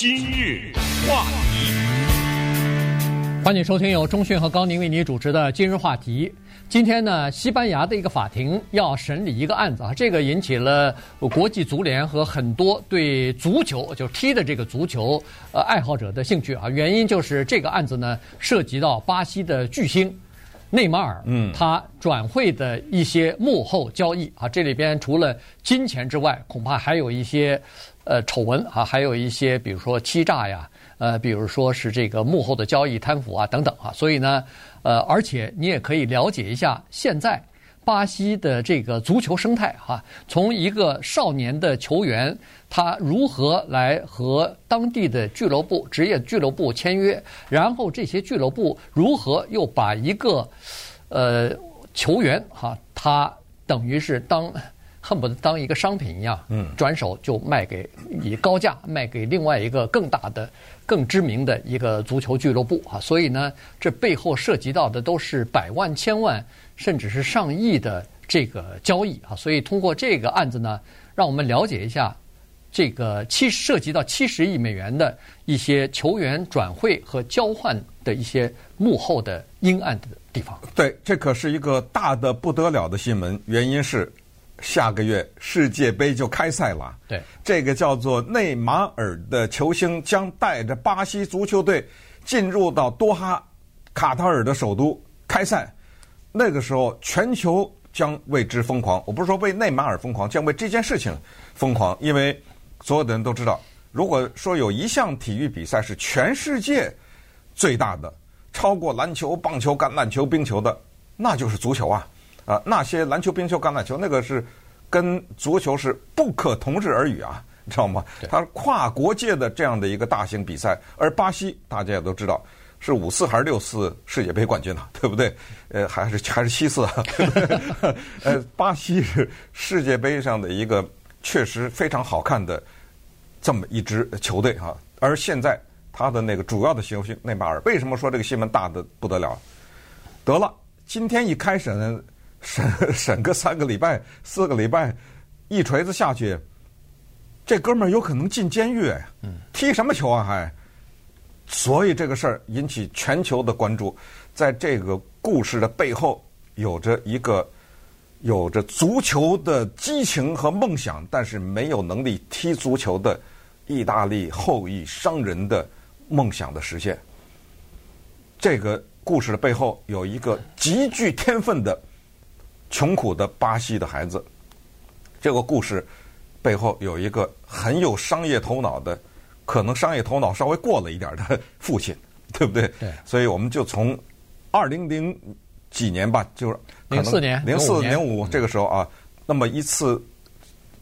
今日话题，欢迎收听由钟讯和高宁为你主持的《今日话题》。今天呢，西班牙的一个法庭要审理一个案子啊，这个引起了国际足联和很多对足球就踢的这个足球呃爱好者的兴趣啊。原因就是这个案子呢，涉及到巴西的巨星。内马尔，嗯，他转会的一些幕后交易啊，这里边除了金钱之外，恐怕还有一些呃丑闻啊，还有一些比如说欺诈呀，呃，比如说是这个幕后的交易贪腐啊等等啊，所以呢，呃，而且你也可以了解一下现在。巴西的这个足球生态，哈，从一个少年的球员，他如何来和当地的俱乐部、职业俱乐部签约，然后这些俱乐部如何又把一个呃球员，哈，他等于是当恨不得当一个商品一样，嗯，转手就卖给以高价卖给另外一个更大的、更知名的一个足球俱乐部，啊，所以呢，这背后涉及到的都是百万、千万。甚至是上亿的这个交易啊，所以通过这个案子呢，让我们了解一下这个七涉及到七十亿美元的一些球员转会和交换的一些幕后的阴暗的地方。对，这可是一个大的不得了的新闻，原因是下个月世界杯就开赛了。对，这个叫做内马尔的球星将带着巴西足球队进入到多哈卡塔尔的首都开赛。那个时候，全球将为之疯狂。我不是说为内马尔疯狂，将为这件事情疯狂。因为所有的人都知道，如果说有一项体育比赛是全世界最大的，超过篮球、棒球、橄榄球、冰球的，那就是足球啊！啊，那些篮球、冰球、橄榄球，那个是跟足球是不可同日而语啊，你知道吗？它是跨国界的这样的一个大型比赛，而巴西大家也都知道。是五次还是六次世界杯冠军呢？对不对？呃，还是还是七次啊？呃，巴西是世界杯上的一个确实非常好看的这么一支球队啊。而现在他的那个主要的球星内马尔，为什么说这个新闻大的不得了？得了，今天一开审，审 审个三个礼拜、四个礼拜，一锤子下去，这哥们儿有可能进监狱。嗯，踢什么球啊？还？所以这个事儿引起全球的关注，在这个故事的背后，有着一个有着足球的激情和梦想，但是没有能力踢足球的意大利后裔商人的梦想的实现。这个故事的背后有一个极具天分的穷苦的巴西的孩子。这个故事背后有一个很有商业头脑的。可能商业头脑稍微过了一点的父亲，对不对？对。所以我们就从二零零几年吧，就是零四年、零四零五这个时候啊，那么一次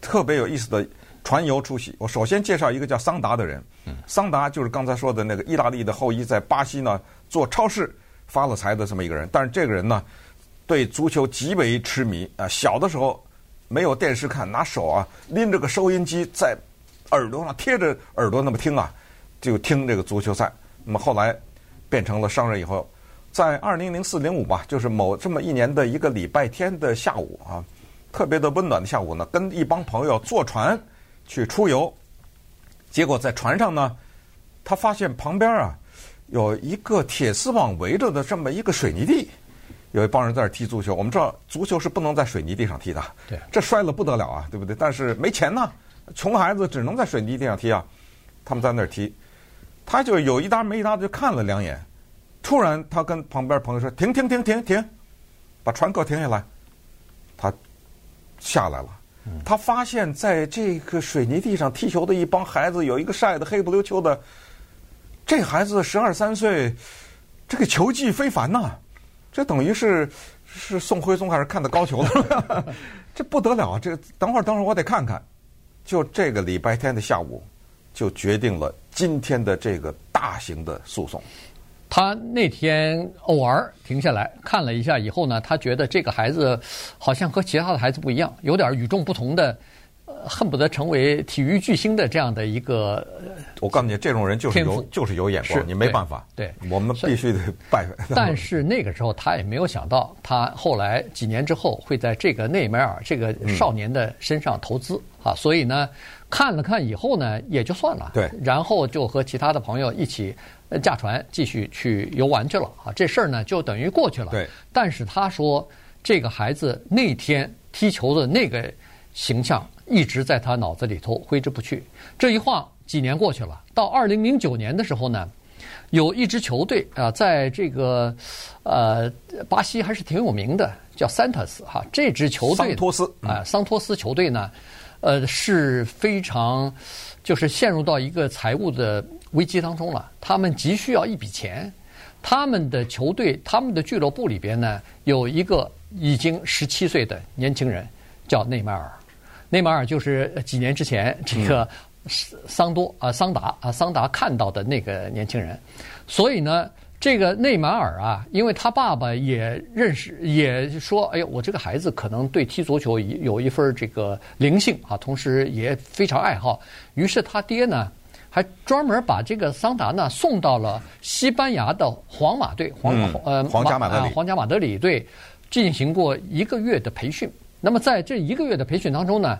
特别有意思的传游出席。我首先介绍一个叫桑达的人。桑达就是刚才说的那个意大利的后裔，在巴西呢做超市发了财的这么一个人。但是这个人呢，对足球极为痴迷啊。小的时候没有电视看，拿手啊拎着个收音机在。耳朵上贴着耳朵那么听啊，就听这个足球赛。那么后来变成了商人以后，在二零零四零五吧，就是某这么一年的一个礼拜天的下午啊，特别的温暖的下午呢，跟一帮朋友坐船去出游。结果在船上呢，他发现旁边啊有一个铁丝网围着的这么一个水泥地，有一帮人在那踢足球。我们知道足球是不能在水泥地上踢的，对，这摔了不得了啊，对不对？但是没钱呢。穷孩子只能在水泥地上踢啊，他们在那儿踢，他就有一搭没一搭的就看了两眼，突然他跟旁边朋友说：“停停停停停，把船给我停下来。”他下来了，他发现在这个水泥地上踢球的一帮孩子，有一个晒得黑不溜秋的，这孩子十二三岁，这个球技非凡呐，这等于是是宋徽宗还是看的高俅了，这不得了啊！这等会儿等会儿我得看看。就这个礼拜天的下午，就决定了今天的这个大型的诉讼。他那天偶尔停下来看了一下以后呢，他觉得这个孩子好像和其他的孩子不一样，有点与众不同的。恨不得成为体育巨星的这样的一个，我告诉你，这种人就是有就是有眼光，你没办法。对，我们必须得拜。但是那个时候他也没有想到，他后来几年之后会在这个内马尔这个少年的身上投资啊，所以呢，看了看以后呢，也就算了。对，然后就和其他的朋友一起驾船继续去游玩去了啊。这事儿呢，就等于过去了。对。但是他说，这个孩子那天踢球的那个形象一直在他脑子里头挥之不去。这一晃几年过去了，到二零零九年的时候呢，有一支球队啊，在这个呃巴西还是挺有名的，叫桑托斯哈。这支球队桑托斯啊，桑托斯球队呢。呃，是非常，就是陷入到一个财务的危机当中了。他们急需要一笔钱，他们的球队、他们的俱乐部里边呢，有一个已经十七岁的年轻人，叫内马尔。内马尔就是几年之前这个桑多啊、桑达啊、桑达看到的那个年轻人，所以呢。这个内马尔啊，因为他爸爸也认识，也说：“哎呦，我这个孩子可能对踢足球有一份这个灵性啊，同时也非常爱好。”于是他爹呢，还专门把这个桑达呢送到了西班牙的皇马队，皇呃皇家马德里，皇家马德里队进行过一个月的培训。那么在这一个月的培训当中呢，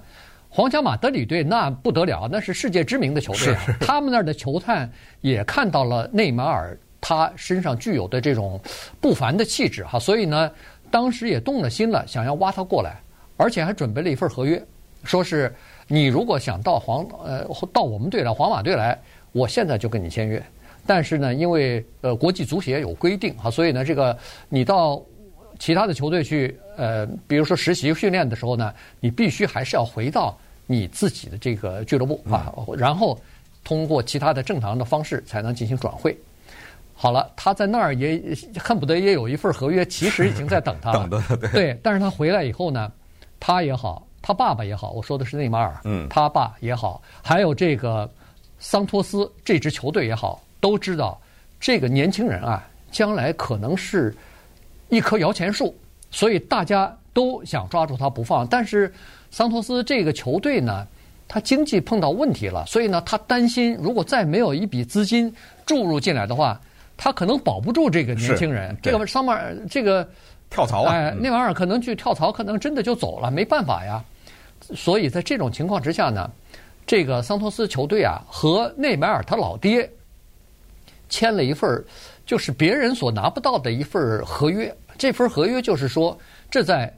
皇家马德里队那不得了，那是世界知名的球队，他们那儿的球探也看到了内马尔。他身上具有的这种不凡的气质哈，所以呢，当时也动了心了，想要挖他过来，而且还准备了一份合约，说是你如果想到皇呃到我们队来，皇马队来，我现在就跟你签约。但是呢，因为呃国际足协有规定哈，所以呢，这个你到其他的球队去呃，比如说实习训练的时候呢，你必须还是要回到你自己的这个俱乐部啊，然后通过其他的正常的方式才能进行转会。好了，他在那儿也恨不得也有一份合约，其实已经在等他了。等的对。对，但是他回来以后呢，他也好，他爸爸也好，我说的是内马尔，嗯，他爸也好，还有这个桑托斯这支球队也好，都知道这个年轻人啊，将来可能是一棵摇钱树，所以大家都想抓住他不放。但是桑托斯这个球队呢，他经济碰到问题了，所以呢，他担心如果再没有一笔资金注入进来的话。他可能保不住这个年轻人，这个桑马尔这个跳槽啊，哎，内马尔可能去跳槽，可能真的就走了，没办法呀。所以在这种情况之下呢，这个桑托斯球队啊和内马尔他老爹签了一份就是别人所拿不到的一份合约。这份合约就是说，这在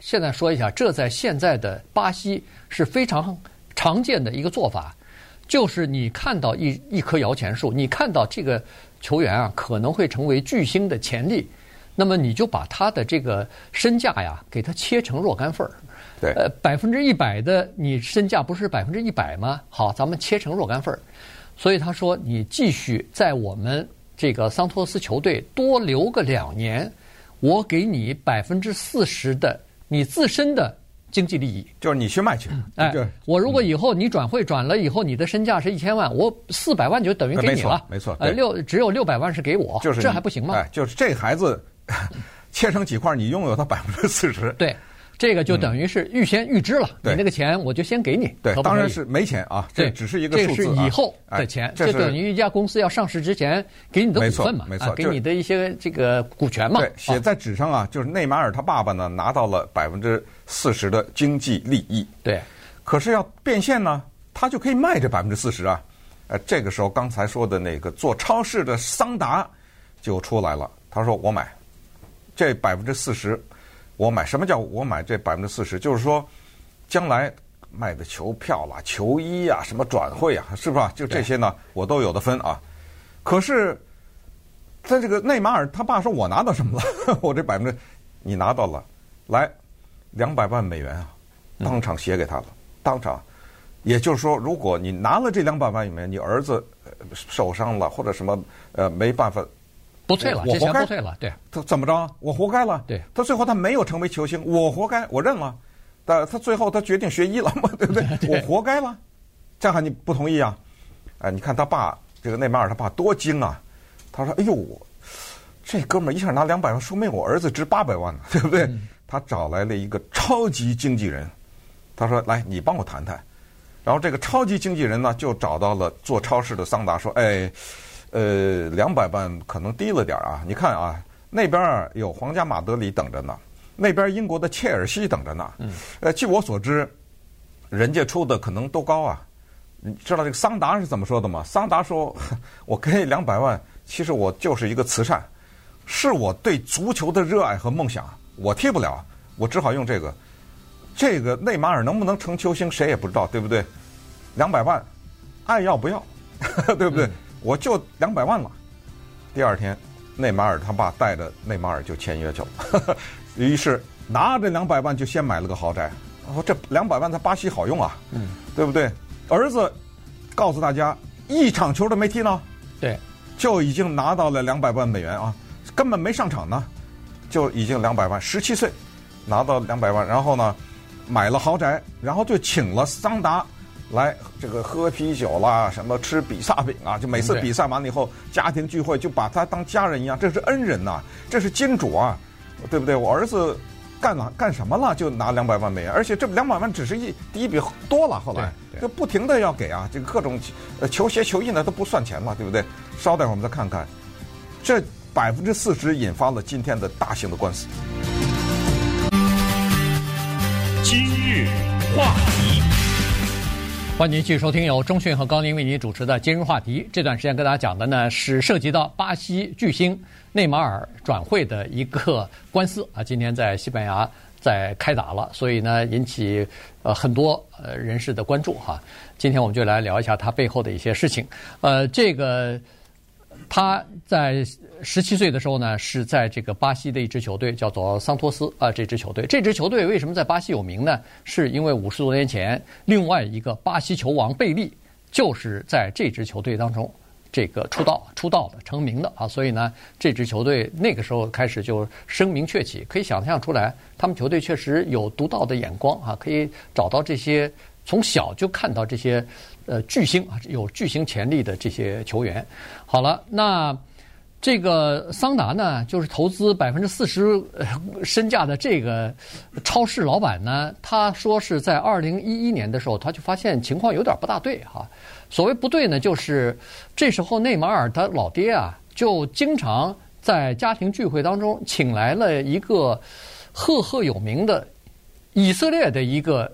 现在说一下，这在现在的巴西是非常常见的一个做法，就是你看到一一棵摇钱树，你看到这个。球员啊，可能会成为巨星的潜力，那么你就把他的这个身价呀，给他切成若干份儿。对，呃，百分之一百的你身价不是百分之一百吗？好，咱们切成若干份儿。所以他说，你继续在我们这个桑托斯球队多留个两年，我给你百分之四十的你自身的。经济利益就是你去卖去，哎，我如果以后你转会转了以后，你的身价是一千万，我四百万就等于给你了，没错，呃，六只有六百万是给我，就是这还不行吗？哎，就是这孩子 切成几块，你拥有他百分之四十，对。这个就等于是预先预支了，你那个钱我就先给你。对，当然是没钱啊，这只是一个数字。这是以后的钱，这等于一家公司要上市之前给你的股份嘛，没错，给你的一些这个股权嘛。对，写在纸上啊，就是内马尔他爸爸呢拿到了百分之四十的经济利益。对，可是要变现呢，他就可以卖这百分之四十啊。呃，这个时候刚才说的那个做超市的桑达就出来了，他说：“我买这百分之四十。”我买什么叫我买这百分之四十？就是说，将来卖的球票啦、球衣啊、什么转会啊，是吧？就这些呢，我都有的分啊。可是，在这个内马尔他爸说：“我拿到什么了？我这百分之，你拿到了，来两百万美元啊，当场写给他了，当场。也就是说，如果你拿了这两百万美元，你儿子受伤了或者什么呃没办法。”不退了，我活该不退了，对。他怎么着？我活该了。对。他最后他没有成为球星，我活该，我认了。但他最后他决定学医了嘛，对不 对？我活该了。这样还你不同意啊？哎，你看他爸这个内马尔他爸多精啊！他说：“哎呦，这哥们儿一下拿两百万，说明我儿子值八百万呢，对不对？”他找来了一个超级经纪人，他说：“来，你帮我谈谈。”然后这个超级经纪人呢，就找到了做超市的桑达，说：“哎。”呃，两百万可能低了点啊！你看啊，那边有皇家马德里等着呢，那边英国的切尔西等着呢。嗯。呃，据我所知，人家出的可能都高啊。你知道这个桑达是怎么说的吗？桑达说：“ 我给你两百万，其实我就是一个慈善，是我对足球的热爱和梦想。我踢不了，我只好用这个。这个内马尔能不能成球星，谁也不知道，对不对？两百万，爱要不要，对不对？我就两百万了。第二天，内马尔他爸带着内马尔就签约去了，于是拿着两百万就先买了个豪宅。”哦，这两百万在巴西好用啊，嗯，对不对？儿子告诉大家，一场球都没踢呢，对，就已经拿到了两百万美元啊，根本没上场呢，就已经两百万，十七岁拿到两百万，然后呢，买了豪宅，然后就请了桑达来这个喝啤酒啦，什么吃比萨饼啊，就每次比赛完了以后，家庭聚会就把他当家人一样，这是恩人呐，这是金主啊，对不对？我儿子。干了干什么了？就拿两百万美元，而且这两百万只是一第一笔多了，后来就不停的要给啊，这个各种呃球鞋球衣呢都不算钱嘛，对不对？稍待会儿我们再看看，这百分之四十引发了今天的大型的官司。今日话题，欢迎您继续收听由中讯和高宁为您主持的今日话题。这段时间跟大家讲的呢是涉及到巴西巨星。内马尔转会的一个官司啊，今天在西班牙在开打了，所以呢引起呃很多呃人士的关注哈。今天我们就来聊一下他背后的一些事情。呃，这个他在十七岁的时候呢，是在这个巴西的一支球队叫做桑托斯啊，这支球队，这支球队为什么在巴西有名呢？是因为五十多年前，另外一个巴西球王贝利就是在这支球队当中。这个出道出道的成名的啊，所以呢，这支球队那个时候开始就声名鹊起，可以想象出来，他们球队确实有独到的眼光啊，可以找到这些从小就看到这些呃巨星啊，有巨星潜力的这些球员。好了，那这个桑达呢，就是投资百分之四十身价的这个超市老板呢，他说是在二零一一年的时候，他就发现情况有点不大对哈。所谓不对呢，就是这时候内马尔他老爹啊，就经常在家庭聚会当中请来了一个赫赫有名的以色列的一个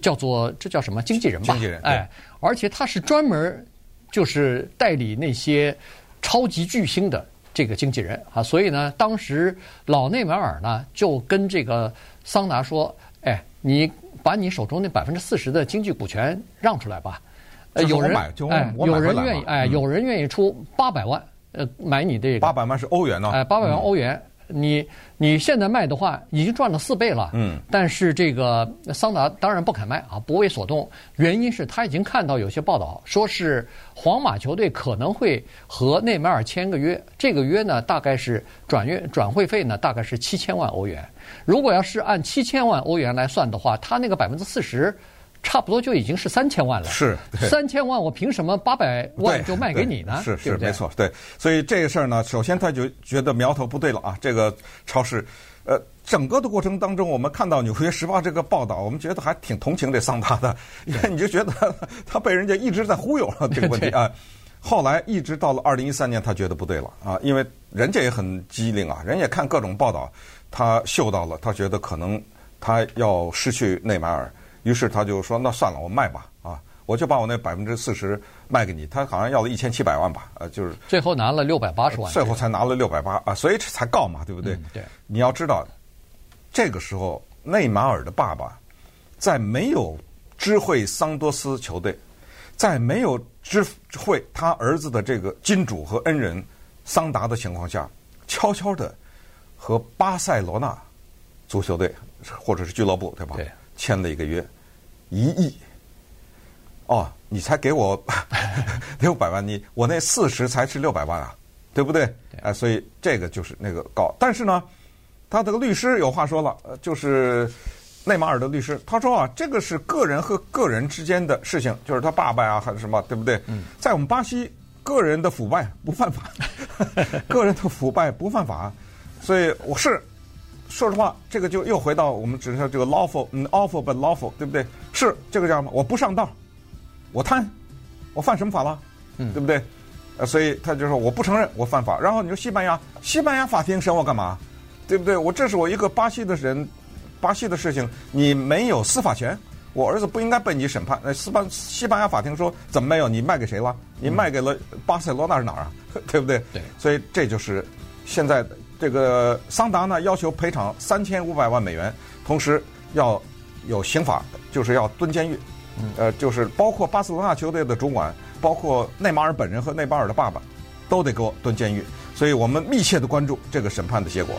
叫做这叫什么经纪人吧？经纪人，哎，而且他是专门就是代理那些超级巨星的这个经纪人啊，所以呢，当时老内马尔呢就跟这个桑拿说：“哎，你把你手中那百分之四十的经济股权让出来吧。”有人哎，有人愿意哎，有人愿意出八百万呃买你这个。八百万是欧元呢？哎，八百万欧元，你你现在卖的话已经赚了四倍了。嗯，但是这个桑达当然不肯卖啊，不为所动。原因是他已经看到有些报道说是皇马球队可能会和内马尔签个约，这个约呢大概是转约转会费呢大概是七千万欧元。如果要是按七千万欧元来算的话，他那个百分之四十。差不多就已经是三千万了，是三千万，我凭什么八百万就卖给你呢？是是没错，对，所以这个事儿呢，首先他就觉得苗头不对了啊。这个超市，呃，整个的过程当中，我们看到《纽约时报》这个报道，我们觉得还挺同情这桑达的，因为你就觉得他，被人家一直在忽悠了这个问题啊。后来一直到了二零一三年，他觉得不对了啊，因为人家也很机灵啊，人家也看各种报道，他嗅到了，他觉得可能他要失去内马尔。于是他就说：“那算了，我卖吧，啊，我就把我那百分之四十卖给你。”他好像要了一千七百万吧，呃，就是最后拿了六百八十万，最后才拿了六百八啊，所以才告嘛，对不对？嗯、对。你要知道，这个时候内马尔的爸爸在没有知会桑多斯球队，在没有知会他儿子的这个金主和恩人桑达的情况下，悄悄的和巴塞罗那足球队或者是俱乐部，对吧？对。签了一个约，一亿，哦，你才给我 六百万，你我那四十才是六百万啊，对不对？哎、呃，所以这个就是那个高。但是呢，他这个律师有话说了，就是内马尔的律师，他说啊，这个是个人和个人之间的事情，就是他爸爸啊还是什么，对不对？嗯，在我们巴西，个人的腐败不犯法，个人的腐败不犯法，所以我是。说实话，这个就又回到我们只是这个 lawful，嗯，awful but lawful，对不对？是这个叫什么？我不上道，我贪，我犯什么法了？嗯，对不对？呃，所以他就说我不承认我犯法。然后你说西班牙，西班牙法庭审我干嘛？对不对？我这是我一个巴西的人，巴西的事情，你没有司法权，我儿子不应该被你审判。那西班西班牙法庭说怎么没有？你卖给谁了？你卖给了巴塞罗那是哪儿啊？对不对？对。所以这就是现在这个桑达呢要求赔偿三千五百万美元，同时要有刑法，就是要蹲监狱。呃，就是包括巴塞罗那球队的主管，包括内马尔本人和内马尔的爸爸，都得给我蹲监狱。所以我们密切的关注这个审判的结果。